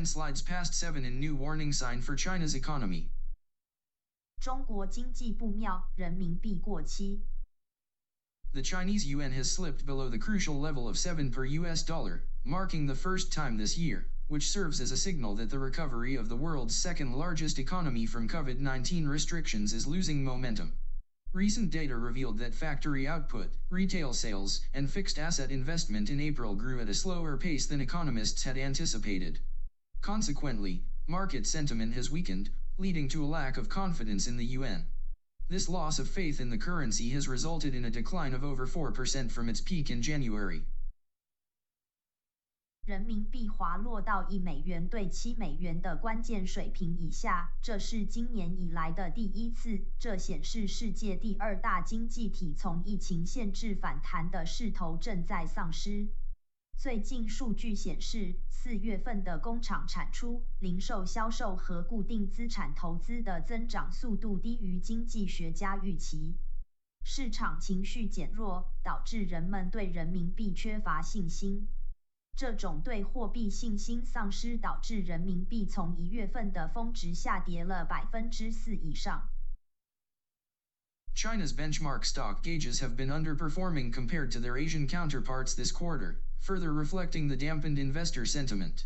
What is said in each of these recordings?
yuan slides past 7 in new warning sign for China's economy. 中国经济不妙，人民币过期。 The Chinese yuan has slipped below the crucial level of 7 per US dollar, marking the first time this year, which serves as a signal that the recovery of the world's second largest economy from COVID 19 restrictions is losing momentum. Recent data revealed that factory output, retail sales, and fixed asset investment in April grew at a slower pace than economists had anticipated. Consequently, market sentiment has weakened, leading to a lack of confidence in the yuan. This loss of faith in the currency has resulted in a decline of over 4% from its peak in January. 人民币滑落到一美元兑七美元的关键水平以下，这是今年以来的第一次。这显示世界第二大经济体从疫情限制反弹的势头正在丧失。 最近数据显示，四月份的工厂产出、零售销售和固定资产投资的增长速度低于经济学家预期。市场情绪减弱，导致人们对人民币缺乏信心。这种对货币信心丧失导致人民币从一月份的峰值下跌了百分之四以上。China's benchmark stock gauges have been underperforming compared to their Asian counterparts this quarter, further reflecting the dampened investor sentiment.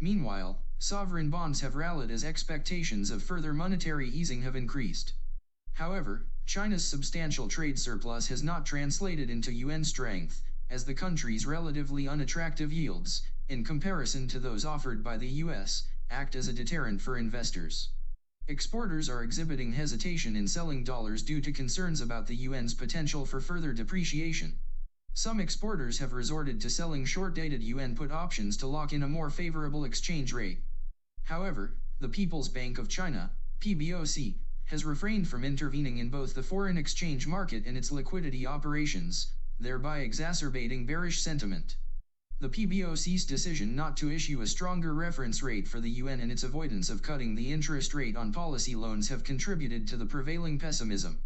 Meanwhile, sovereign bonds have rallied as expectations of further monetary easing have increased. However, China's substantial trade surplus has not translated into yuan strength, as the country's relatively unattractive yields, in comparison to those offered by the US, act as a deterrent for investors. Exporters are exhibiting hesitation in selling dollars due to concerns about the yuan's potential for further depreciation. Some exporters have resorted to selling short-dated yuan put options to lock in a more favorable exchange rate. However, the People's Bank of China, PBOC, has refrained from intervening in both the foreign exchange market and its liquidity operations, thereby exacerbating bearish sentiment. The PBOC's decision not to issue a stronger reference rate for the yuan and its avoidance of cutting the interest rate on policy loans have contributed to the prevailing pessimism.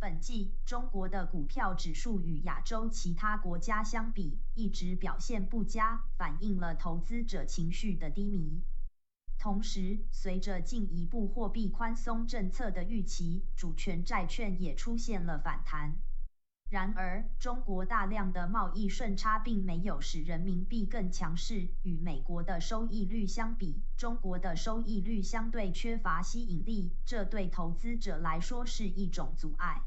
本季，中国的股票指数与亚洲其他国家相比，一直表现不佳，反映了投资者情绪的低迷。同时，随着进一步货币宽松政策的预期，主权债券也出现了反弹。然而，中国大量的贸易顺差并没有使人民币更强势。与美国的收益率相比，中国的收益率相对缺乏吸引力，这对投资者来说是一种阻碍，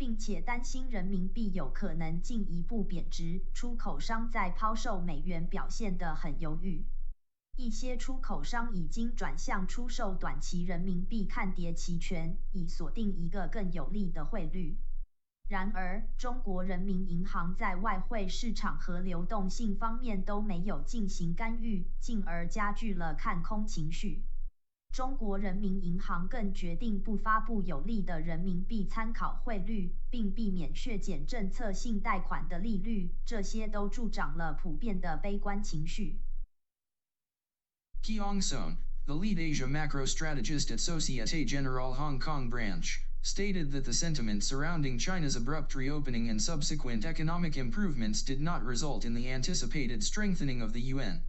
并且担心人民币有可能进一步贬值。出口商在抛售美元表现得很犹豫，一些出口商已经转向出售短期人民币看跌期权，以锁定一个更有利的汇率。然而，中国人民银行在外汇市场和流动性方面都没有进行干预，进而加剧了看空情绪。中国人民银行更决定不发布有利的人民币参考汇率，并避免削减政策性贷款的利率，这些都助长了普遍的悲观情绪。Kiyong Seong, the lead Asia macro strategist at Societe Generale Hong Kong branch, stated that the sentiment surrounding China's abrupt reopening and subsequent economic improvements did not result in the anticipated strengthening of the yuan.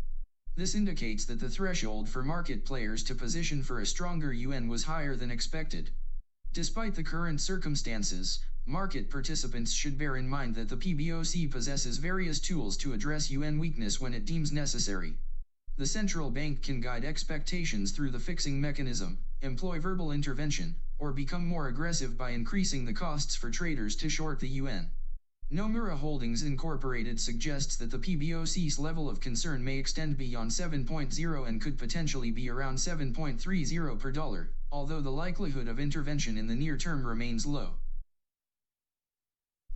This indicates that the threshold for market players to position for a stronger yuan was higher than expected. Despite the current circumstances, market participants should bear in mind that the PBOC possesses various tools to address yuan weakness when it deems necessary. The central bank can guide expectations through the fixing mechanism, employ verbal intervention, or become more aggressive by increasing the costs for traders to short the yuan. Nomura Holdings Incorporated suggests that the PBOC's level of concern may extend beyond 7.0 and could potentially be around 7.30 per dollar, although the likelihood of intervention in the near term remains low.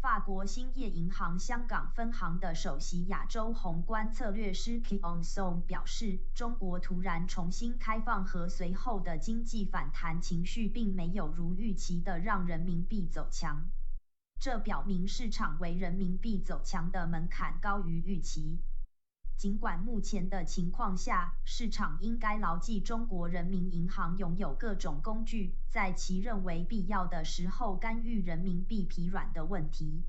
法国兴业银行香港分行的首席亚洲宏观策略师 Kiyong Seong 表示，中国突然重新开放和随后的经济反弹情绪并没有如预期的让人民币走强。这表明市场为人民币走强的门槛高于预期。尽管目前的情况下，市场应该牢记中国人民银行拥有各种工具，在其认为必要的时候干预人民币疲软的问题。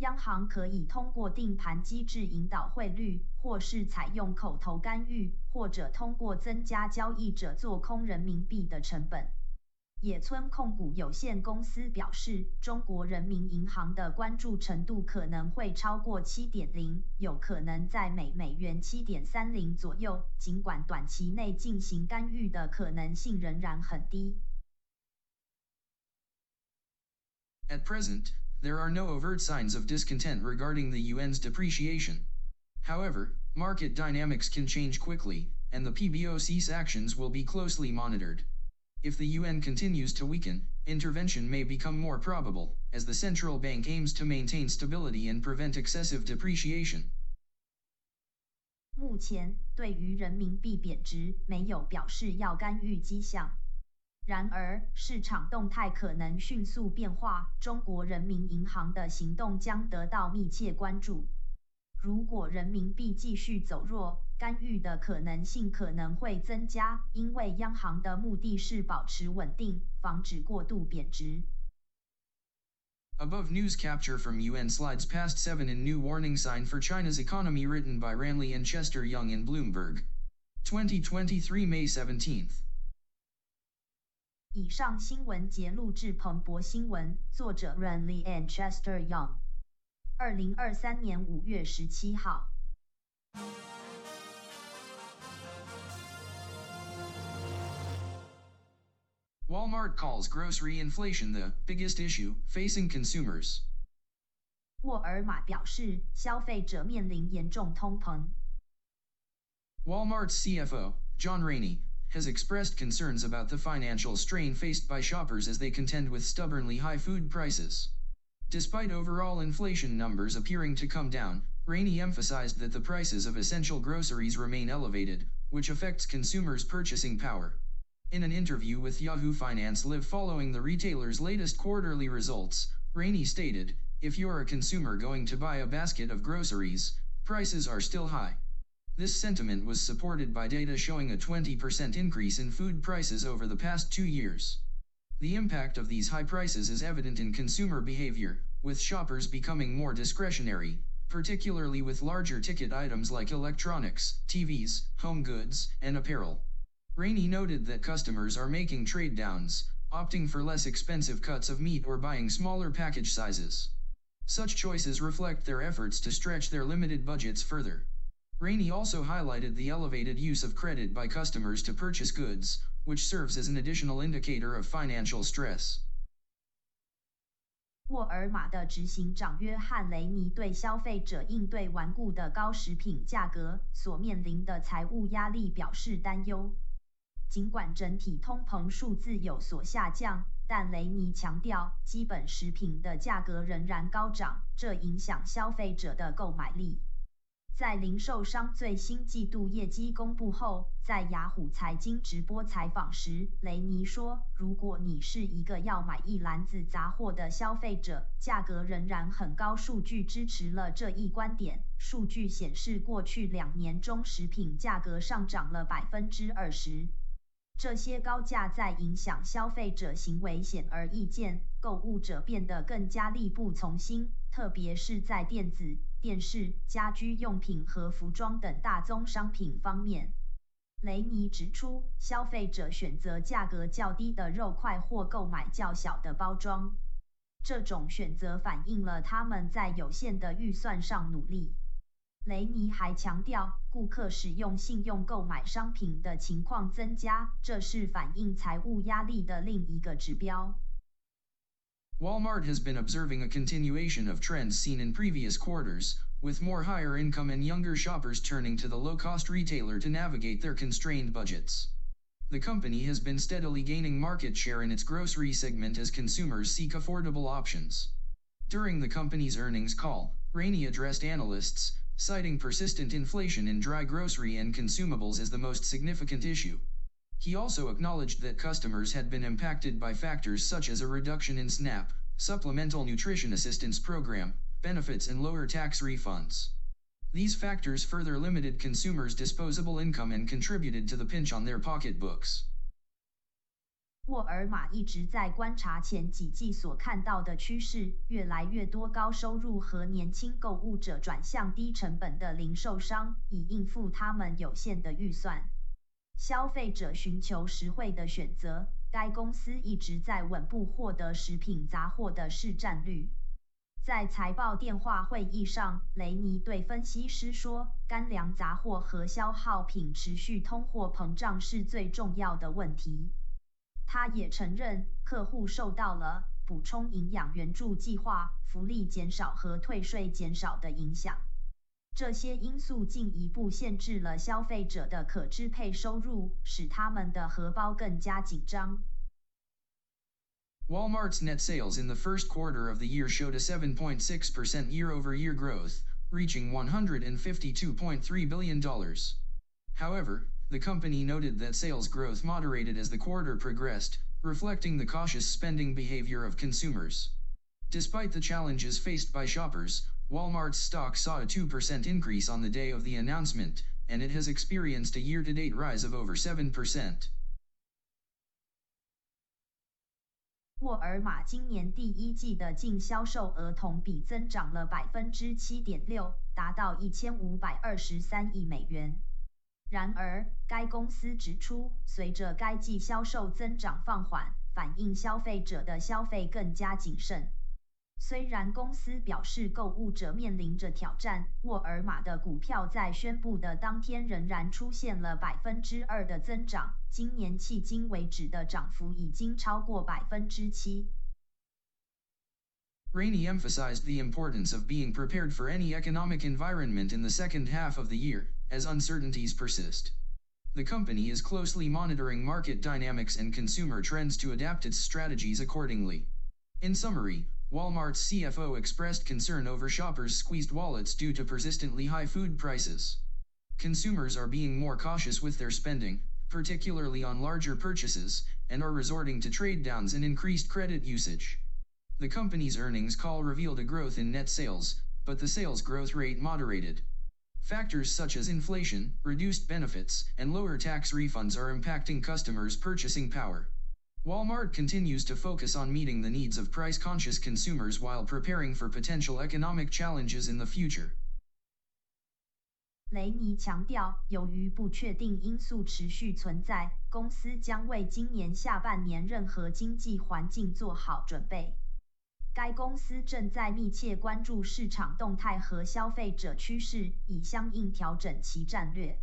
央行可以通过定盘机制引导汇率，或是采用口头干预，或者通过增加交易者做空人民币的成本。野村控股有限公司表示，中国人民银行的关注程度可能会超过七点零，有可能在每美元七点三零左右。尽管短期内进行干预的可能性仍然很低。At present. there are no overt signs of discontent regarding the yuan's depreciation. However, market dynamics can change quickly, and the PBOC's actions will be closely monitored. If the yuan continues to weaken, intervention may become more probable, as the central bank aims to maintain stability and prevent excessive depreciation. 目前对于人民币贬值没有表示要干预迹象。然而，市场动态可能迅速变化，中国人民银行的行动将得到密切关注。如果人民币继续走弱，干预的可能性可能会增加，因为央行的目的是保持稳定，防止过度贬值。Above news capture from Yuan slides past 7 and new warning sign for China's economy written by Ranley and Chester Yung in Bloomberg. 2023 May 17th. 以上新闻节录自彭博新闻，作者 Ranley and Chester Yung，二零二三年五月十七号。Walmart calls grocery inflation the biggest issue facing consumers。沃尔玛表示，消费者面临严重通膨。Walmart's CFO John Rainey has expressed concerns about the financial strain faced by shoppers as they contend with stubbornly high food prices. Despite overall inflation numbers appearing to come down, Rainey emphasized that the prices of essential groceries remain elevated, which affects consumers' purchasing power. In an interview with Yahoo Finance Live following the retailer's latest quarterly results, Rainey stated, If you're a consumer going to buy a basket of groceries, prices are still high. This sentiment was supported by data showing a 20% increase in food prices over the past two years. The impact of these high prices is evident in consumer behavior, with shoppers becoming more discretionary, particularly with larger ticket items like electronics, TVs, home goods, and apparel. Rainey noted that customers are making trade downs, opting for less expensive cuts of meat or buying smaller package sizes. Such choices reflect their efforts to stretch their limited budgets further. Rainey also highlighted the elevated use of credit by customers to purchase goods, which serves as an additional indicator of financial stress. 沃尔玛的执行长约翰雷尼对消费者应对顽固的高食品价格所面临的财务压力表示担忧。 尽管整体通膨数字有所下降，但雷尼强调，基本食品的价格仍然高涨，这影响消费者的购买力。在零售商最新季度业绩公布后，在雅虎财经直播采访时，雷尼说：“如果你是一个要买一篮子杂货的消费者，价格仍然很高。”数据支持了这一观点。数据显示，过去两年中食品价格上涨了百分之二十。这些高价在影响消费者行为显而易见，购物者变得更加力不从心，特别是在电子。电视、家居用品和服装等大宗商品方面，雷尼指出，消费者选择价格较低的肉块或购买较小的包装。这种选择反映了他们在有限的预算上努力。雷尼还强调，顾客使用信用购买商品的情况增加，这是反映财务压力的另一个指标。Walmart has been observing a continuation of trends seen in previous quarters, with more higher income and younger shoppers turning to the low cost retailer to navigate their constrained budgets. The company has been steadily gaining market share in its grocery segment as consumers seek affordable options. During the company's earnings call, Rainey addressed analysts, citing persistent inflation in dry grocery and consumables as the most significant issue. He also acknowledged that customers had been impacted by factors such as a reduction in SNAP, Supplemental Nutrition Assistance Program, benefits and lower tax refunds. These factors further limited consumers' disposable income and contributed to the pinch on their pocketbooks. 沃尔玛一直在观察前几季所看到的趋势，越来越多高收入和年轻购物者转向低成本的零售商，以应付他们有限的预算。消费者寻求实惠的选择，该公司一直在稳步获得食品杂货的市占率。在财报电话会议上，雷尼对分析师说：“干粮杂货和消耗品持续通货膨胀是最重要的问题。”他也承认，客户受到了补充营养援助计划、福利减少和退税减少的影响。这些因素进一步限制了消费者的可支配收入，使他们的荷包更加紧张。Walmart's net sales in the first quarter of the year showed a 7.6% year-over-year growth, reaching $152.3 billion. However, the company noted that sales growth moderated as the quarter progressed, reflecting the cautious spending behavior of consumers. Despite the challenges faced by shoppers, Walmart's stock saw a 2% increase on the day of the announcement, and it has experienced a year-to-date rise of over 7%. 沃尔玛今年第一季的净销售额同比增长了百分之七点六，达到一千五百二十三亿美元。 然而，该公司指出，随着该季销售增长放缓，反映消费者的消费更加谨慎。虽然公司表示购物者面临着挑战，沃尔玛的股票在宣布的当天仍然出现了百分之二的增长，今年迄今为止的涨幅已经超过百分之七。Rainey emphasized the importance of being prepared for any economic environment in the second half of the year, as uncertainties persist. The company is closely monitoring market dynamics and consumer trends to adapt its strategies accordingly. In summary, Walmart's CFO expressed concern over shoppers' squeezed wallets due to persistently high food prices. Consumers are being more cautious with their spending, particularly on larger purchases, and are resorting to trade downs and increased credit usage. The company's earnings call revealed a growth in net sales, but the sales growth rate moderated. Factors such as inflation, reduced benefits, and lower tax refunds are impacting customers' purchasing power. Walmart continues to focus on meeting the needs of price-conscious consumers while preparing for potential economic challenges in the future. 雷尼强调，由于不确定因素持续存在，公司将为今年下半年任何经济环境做好准备。 该公司正在密切关注市场动态和消费者趋势，以相应调整其战略。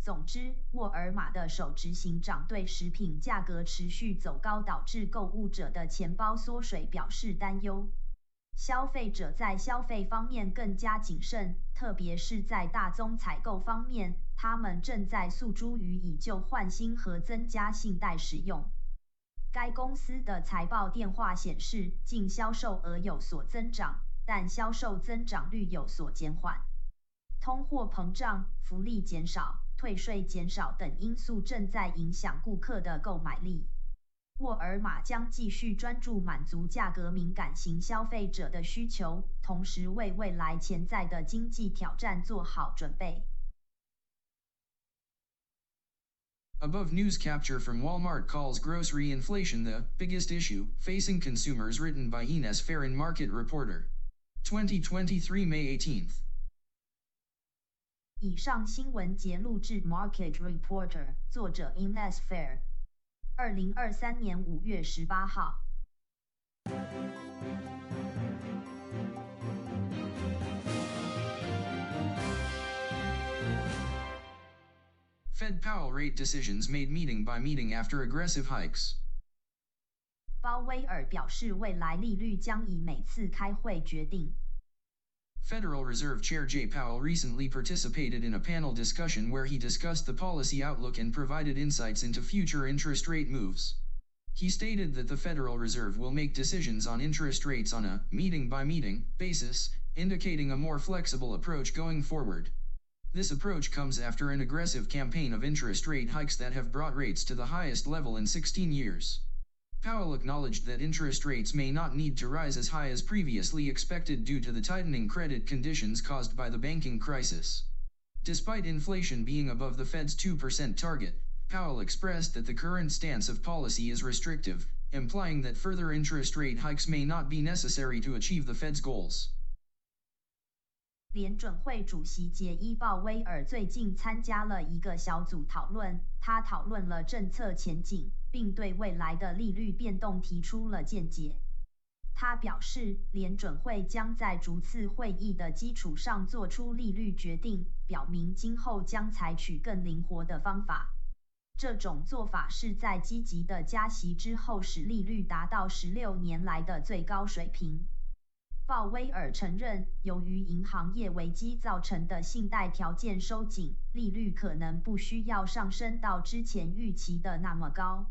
总之，沃尔玛的首执行长对食品价格持续走高导致购物者的钱包缩水表示担忧。消费者在消费方面更加谨慎，特别是在大宗采购方面，他们正在诉诸于以旧换新和增加信贷使用。该公司的财报电话显示，净销售额有所增长，但销售增长率有所减缓。通货膨胀、福利减少、退税减少等因素正在影响顾客的购买力。沃尔玛将继续专注满足价格敏感型消费者的需求，同时为未来潜在的经济挑战做好准备。Above news capture from Walmart calls grocery inflation the biggest issue facing consumers written by Ines Farron Market Reporter. 2023 May 18th. 以上新闻节录制 Market Reporter，作者 Ines Ferré，二零二三年五月十八号。Fed Powell rate decisions made meeting by meeting after aggressive hikes. 鲍威尔表示，未来利率将以每次开会决定。Federal Reserve Chair Jay Powell recently participated in a panel discussion where he discussed the policy outlook and provided insights into future interest rate moves. He stated that the Federal Reserve will make decisions on interest rates on a meeting by meeting basis, indicating a more flexible approach going forward. This approach comes after an aggressive campaign of interest rate hikes that have brought rates to the highest level in 16 years. Powell acknowledged that interest rates may not need to rise as high as previously expected due to the tightening credit conditions caused by the banking crisis. Despite inflation being above the Fed's 2% target, Powell expressed that the current stance of policy is restrictive, implying that further interest rate hikes may not be necessary to achieve the Fed's goals. 联准会主席杰伊·鲍威尔最近参加了一个小组讨论，他讨论了政策前景，并对未来的利率变动提出了见解。他表示，联准会将在逐次会议的基础上做出利率决定，表明今后将采取更灵活的方法。这种做法是在积极的加息之后，使利率达到十六年来的最高水平。鲍威尔承认，由于银行业危机造成的信贷条件收紧，利率可能不需要上升到之前预期的那么高。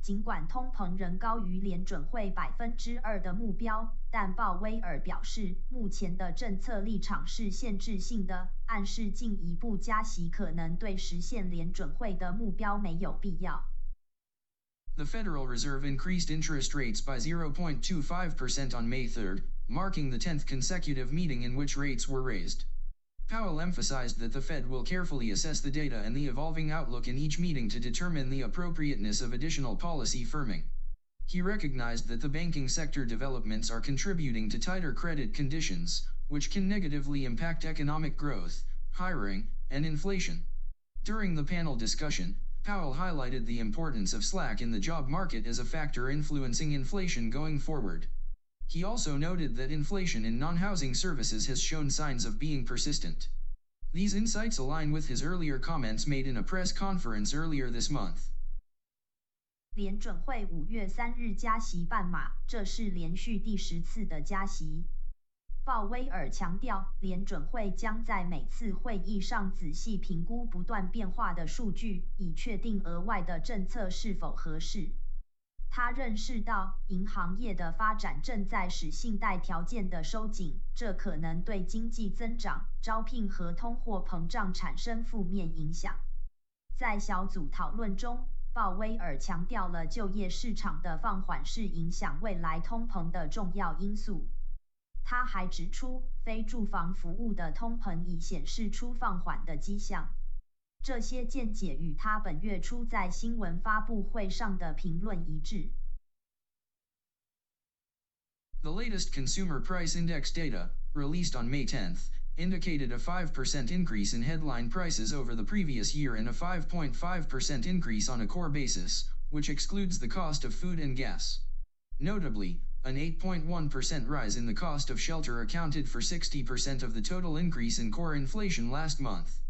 尽管通膨仍高于联准会百分之二的目标，但鲍威尔表示，目前的政策立场是限制性的，暗示进一步加息可能对实现联准会的目标没有必要。The Federal Reserve increased interest rates by 0.25% on May 3, marking the 10th consecutive meeting in which rates were raised. Powell emphasized that the Fed will carefully assess the data and the evolving outlook in each meeting to determine the appropriateness of additional policy firming. He recognized that the banking sector developments are contributing to tighter credit conditions, which can negatively impact economic growth, hiring, and inflation. During the panel discussion, Powell highlighted the importance of slack in the job market as a factor influencing inflation going forward. He also noted that inflation in non-housing services has shown signs of being persistent. These insights align with his earlier comments made in a press conference earlier this month. 联准会五月三日加息半码，这是连续第十次的加息。鲍威尔强调，联准会将在每次会议上仔细评估不断变化的数据，以确定额外的政策是否合适。 他认识到，银行业的发展正在使信贷条件的收紧，这可能对经济增长、招聘和通货膨胀产生负面影响。在小组讨论中，鲍威尔强调了就业市场的放缓是影响未来通膨的重要因素。他还指出，非住房服务的通膨已显示出放缓的迹象。这些见解与他本月初在新闻发布会上的评论一致。The latest consumer price index data, released on May 10th, indicated a 5% increase in headline prices over the previous year and a 5.5% increase on a core basis, which excludes the cost of food and gas. Notably, an 8.1% rise in the cost of shelter accounted for 60% of the total increase in core inflation last month.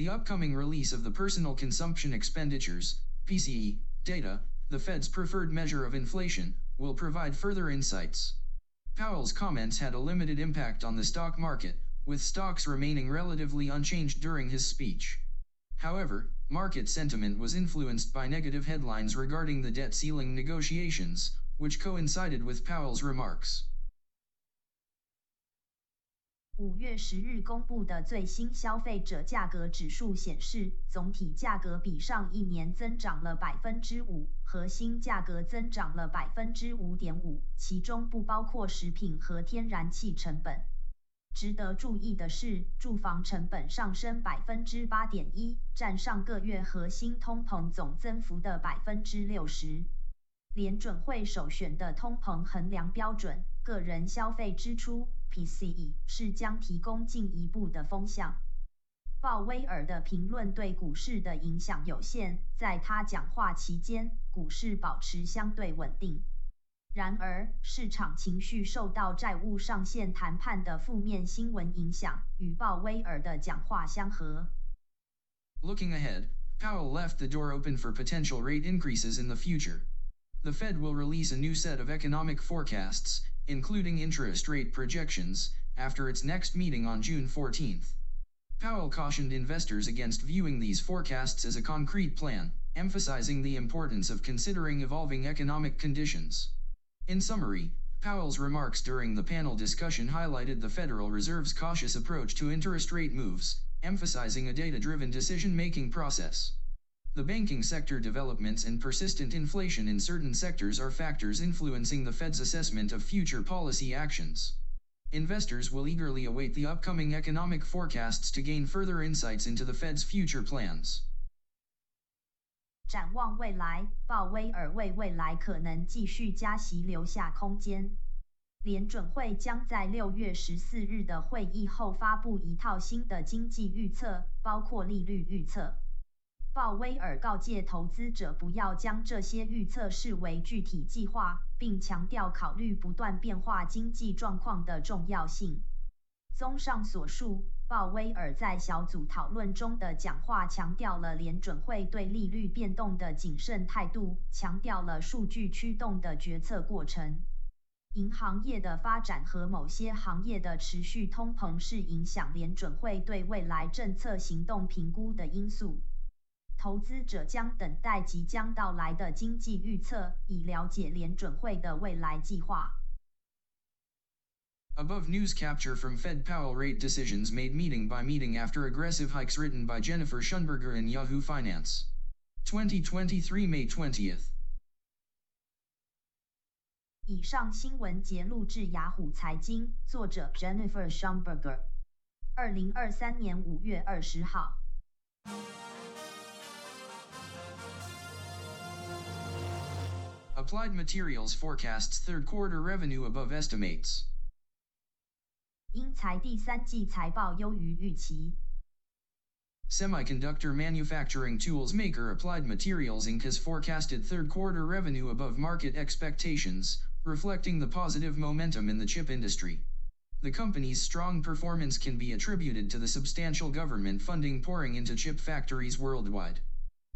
The upcoming release of the Personal Consumption Expenditures PCE, data, the Fed's preferred measure of inflation, will provide further insights. Powell's comments had a limited impact on the stock market, with stocks remaining relatively unchanged during his speech. However, market sentiment was influenced by negative headlines regarding the debt ceiling negotiations, which coincided with Powell's remarks. 五月十日公布的最新消费者价格指数显示，总体价格比上一年增长了百分之五，核心价格增长了百分之五点五，其中不包括食品和天然气成本。值得注意的是，住房成本上升百分之八点一，占上个月核心通膨总增幅的百分之六十。联准会首选的通膨衡量标准，个人消费支出。PCE 是将提供进一步的风向。鲍威尔的评论对股市的影响有限，在他讲话期间，股市保持相对稳定。然而，市场情绪受到债务上限谈判的负面新闻影响，与鲍威尔的讲话相合。Looking ahead, Powell left the door open for potential rate increases in the future. The Fed will release a new set of economic forecasts, including interest rate projections, after its next meeting on June 14th. Powell cautioned investors against viewing these forecasts as a concrete plan, emphasizing the importance of considering evolving economic conditions. In summary, Powell's remarks during the panel discussion highlighted the Federal Reserve's cautious approach to interest rate moves, emphasizing a data-driven decision-making process. The banking sector developments and persistent inflation in certain sectors are factors influencing the Fed's assessment of future policy actions. Investors will eagerly await the upcoming economic forecasts to gain further insights into the Fed's future plans. 展望未来，鲍威尔为未来可能继续加息留下空间。联准会将在六月十四日的会议后发布一套新的经济预测，包括利率预测。 鲍威尔告诫投资者不要将这些预测视为具体计划，并强调考虑不断变化经济状况的重要性。综上所述，鲍威尔在小组讨论中的讲话强调了联准会对利率变动的谨慎态度，强调了数据驱动的决策过程。银行业的发展和某些行业的持续通膨是影响联准会对未来政策行动评估的因素。投资者将等待即将到来的经济预测，以了解联准会的未来计划。Above news capture from Fed Powell rate decisions made meeting by meeting after aggressive hikes written by Jennifer Schonberger in Yahoo Finance. 2023 May 20th. 以上新闻节录至雅虎财经，作者 Jennifer Schonberger，二零二三年五月二十号。Applied Materials forecasts third quarter revenue above estimates. 应材第三季财报优于预期。Semiconductor manufacturing tools maker Applied Materials Inc. has forecasted third quarter revenue above market expectations, reflecting the positive momentum in the chip industry. The company's strong performance can be attributed to the substantial government funding pouring into chip factories worldwide.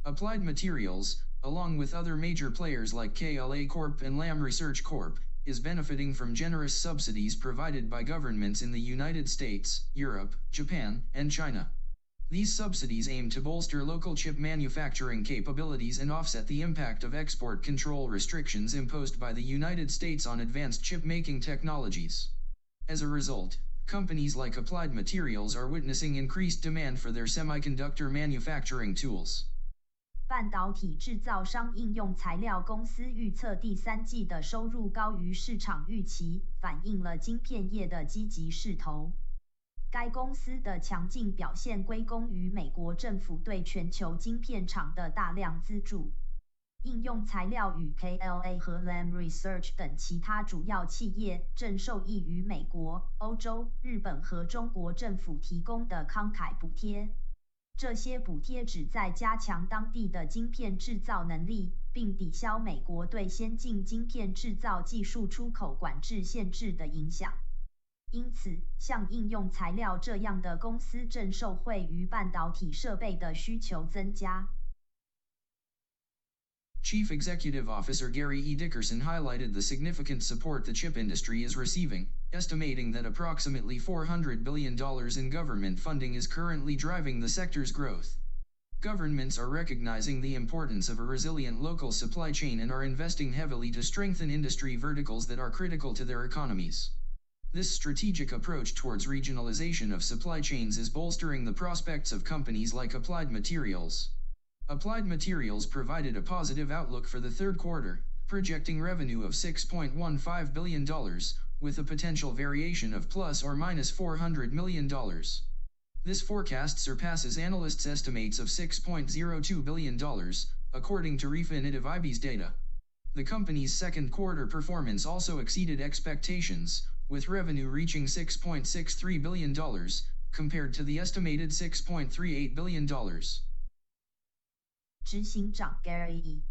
Applied Materials, along with other major players like KLA Corp and Lam Research Corp, is benefiting from generous subsidies provided by governments in the United States, Europe, Japan, and China. These subsidies aim to bolster local chip manufacturing capabilities and offset the impact of export control restrictions imposed by the United States on advanced chip-making technologies. As a result, companies like Applied Materials are witnessing increased demand for their semiconductor manufacturing tools. 半导体制造商应用材料公司预测第三季的收入高于市场预期，反映了晶片业的积极势头。该公司的强劲表现归功于美国政府对全球晶片厂的大量资助。应用材料与 KLA 和 Lam Research 等其他主要企业正受益于美国、欧洲、日本和中国政府提供的慷慨补贴。这些补贴旨在加强当地的晶片制造能力，并抵消美国对先进晶片制造技术出口管制限制的影响。因此，像应用材料这样的公司正受惠于半导体设备的需求增加。Chief Executive Officer Gary E. Dickerson highlighted the significant support the chip industry is receiving, estimating that approximately $400 billion in government funding is currently driving the sector's growth. Governments are recognizing the importance of a resilient local supply chain and are investing heavily to strengthen industry verticals that are critical to their economies. This strategic approach towards regionalization of supply chains is bolstering the prospects of companies like Applied Materials. Applied Materials provided a positive outlook for the third quarter, projecting revenue of $6.15 billion, with a potential variation of plus or minus $400 million. This forecast surpasses analysts' estimates of $6.02 billion, according to Refinitiv IBES data. The company's second quarter performance also exceeded expectations, with revenue reaching $6.63 billion, compared to the estimated $6.38 billion. 执行长 Gary E.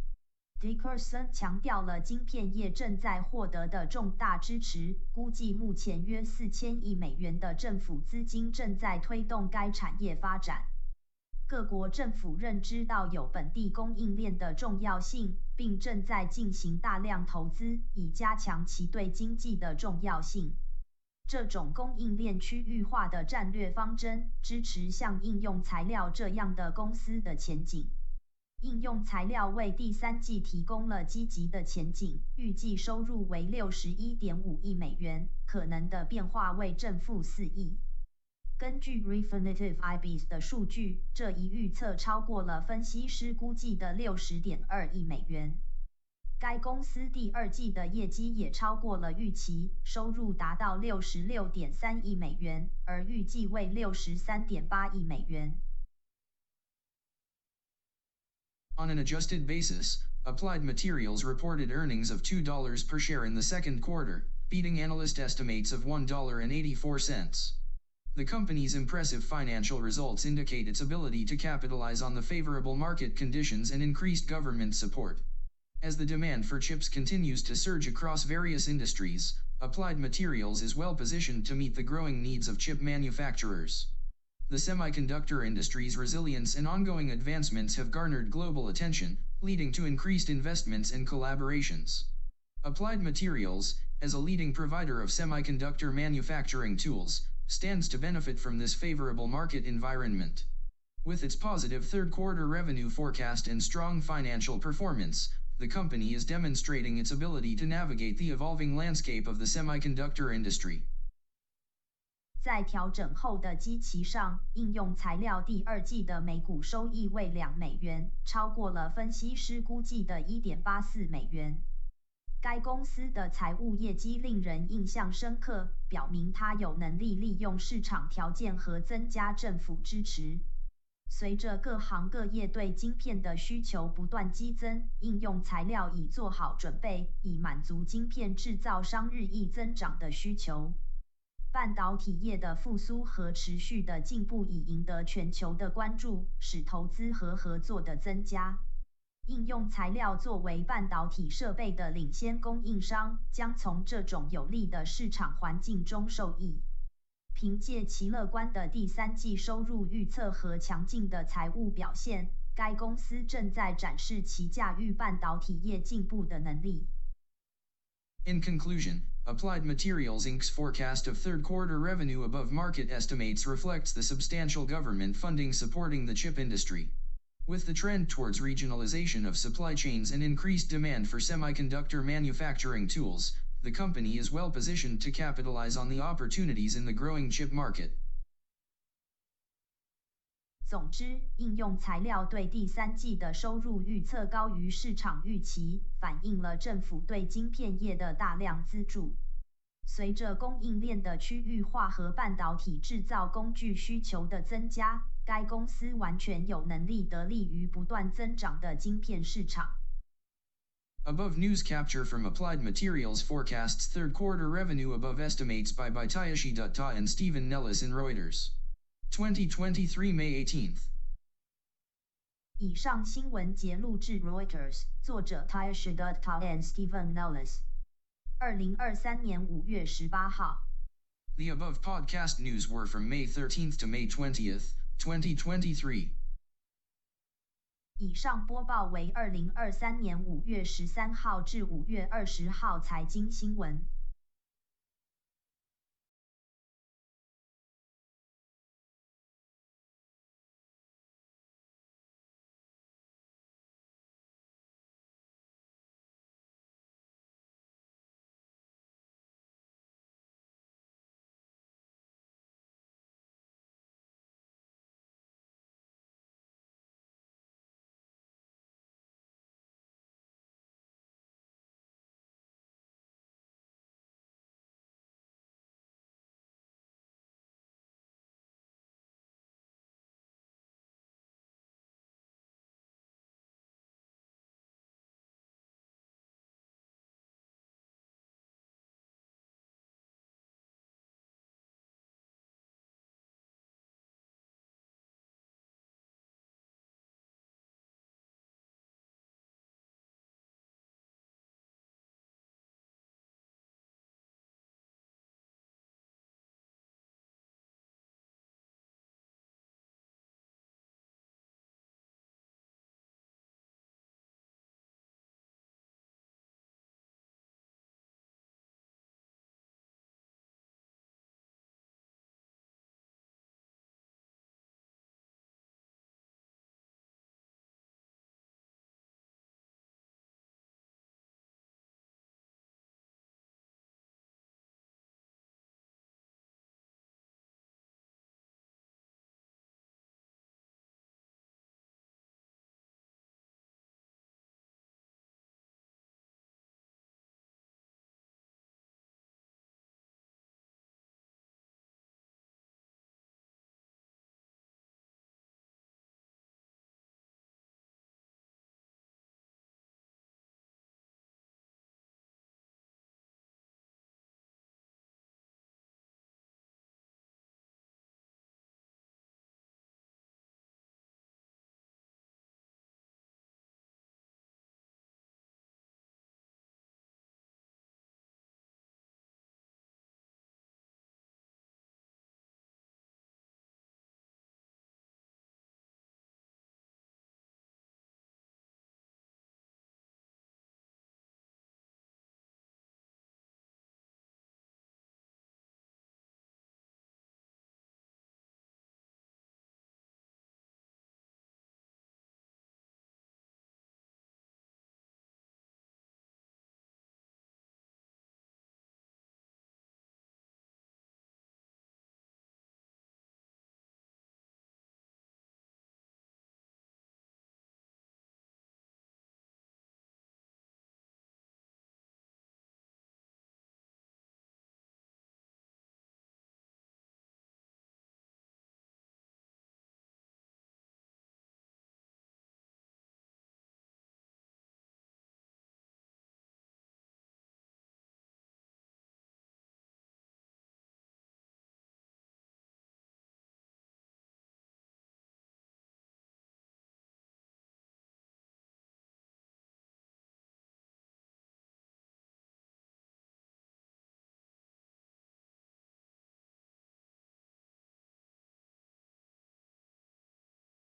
Dickerson 强调了晶片业正在获得的重大支持，估计目前约四千亿美元的政府资金正在推动该产业发展。各国政府认知到有本地供应链的重要性，并正在进行大量投资，以加强其对经济的重要性。这种供应链区域化的战略方针，支持像应用材料这样的公司的前景。应用材料为第三季提供了积极的前景，预计收入为六十一点五亿美元，可能的变化为正负四亿。根据 Refinitiv IBs 的数据，这一预测超过了分析师估计的六十点二亿美元。该公司第二季的业绩也超过了预期，收入达到六十六点三亿美元，而预计为六十三点八亿美元。On an adjusted basis, Applied Materials reported earnings of $2 per share in the second quarter, beating analyst estimates of $1.84. The company's impressive financial results indicate its ability to capitalize on the favorable market conditions and increased government support. As the demand for chips continues to surge across various industries, Applied Materials is well positioned to meet the growing needs of chip manufacturers. The semiconductor industry's resilience and ongoing advancements have garnered global attention, leading to increased investments and collaborations. Applied Materials, as a leading provider of semiconductor manufacturing tools, stands to benefit from this favorable market environment. With its positive third quarter revenue forecast and strong financial performance, the company is demonstrating its ability to navigate the evolving landscape of the semiconductor industry. 在调整后的基期上，应用材料第二季的每股收益为两美元，超过了分析师估计的1.84美元。该公司的财务业绩令人印象深刻，表明它有能力利用市场条件和增加政府支持。随着各行各业对晶片的需求不断激增，应用材料已做好准备，以满足晶片制造商日益增长的需求。半导体业的复苏和持续的进步已赢得全球的关注，使投资和合作的增加。应用材料作为半导体设备的领先供应商，将从这种有利的市场环境中受益。凭借其乐观的第三季收入预测和强劲的财务表现，该公司正在展示其驾驭半导体业进步的能力。In conclusion, Applied Materials Inc.'s forecast of third quarter revenue above market estimates reflects the substantial government funding supporting the chip industry. With the trend towards regionalization of supply chains and increased demand for semiconductor manufacturing tools, the company is well positioned to capitalize on the opportunities in the growing chip market. 总之，应用材料对第三季的收入预测高于市场预期，反映了政府对晶片业的大量资助。随着供应链的区域化和半导体制造工具需求的增加，该公司完全有能力得利于不断增长的晶片市场。Above news capture from Applied Materials forecasts third quarter revenue above estimates by Baitayashi Dutta and Stephen Nellis in Reuters. 2023 May 18th. 以上新闻节录自 Reuters，作者 Tayashi Dutta and Stephen Nellis。二零二三年五月十八号。The above podcast news were from May 13th to May 20th, 2023. 以上播报为二零二三年五月十三号至五月二十号财经新闻。